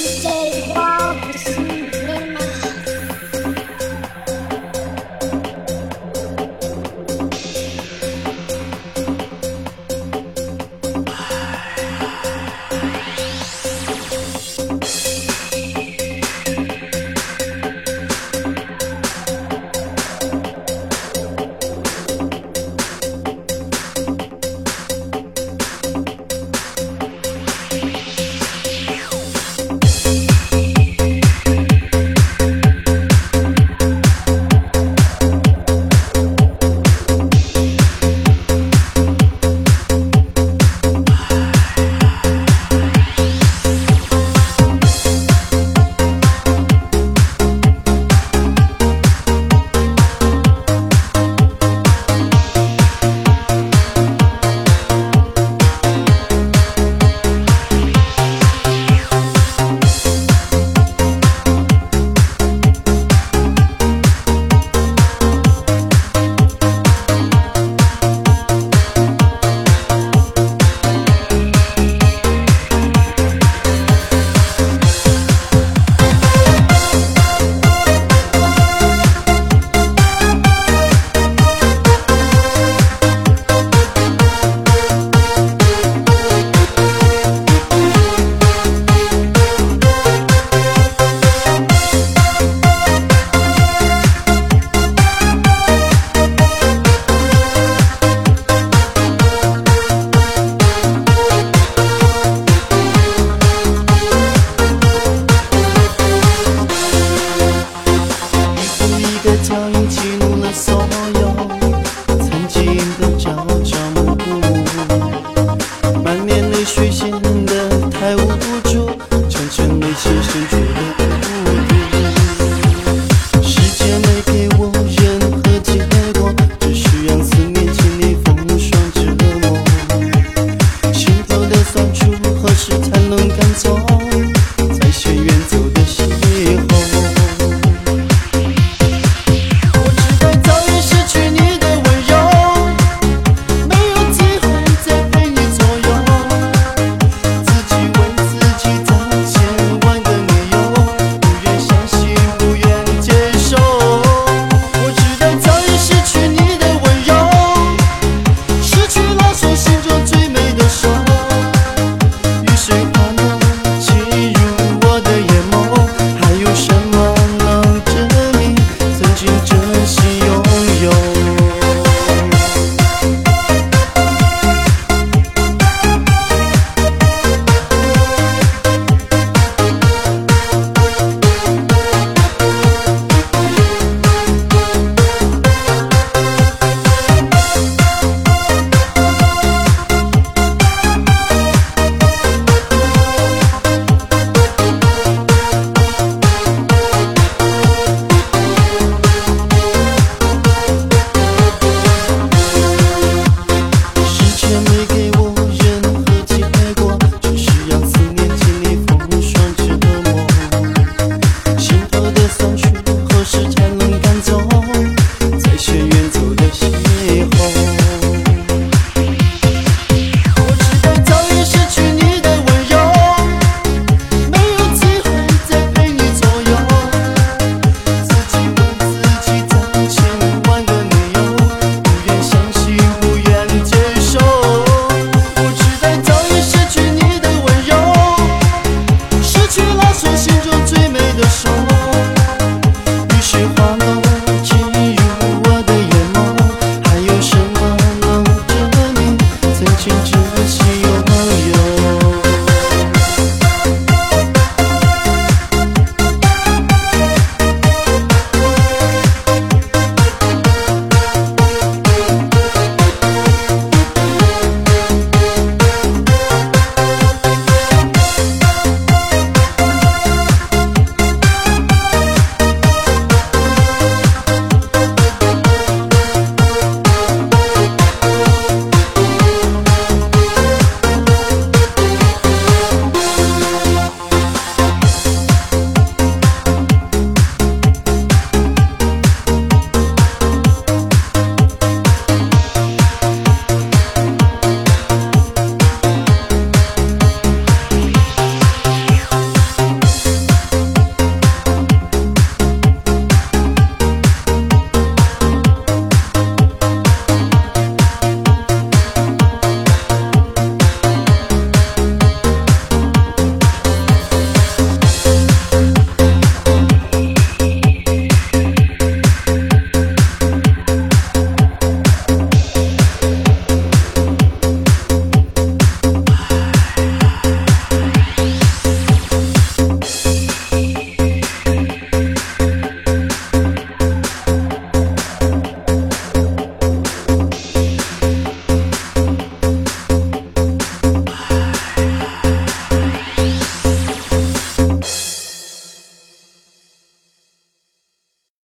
stay.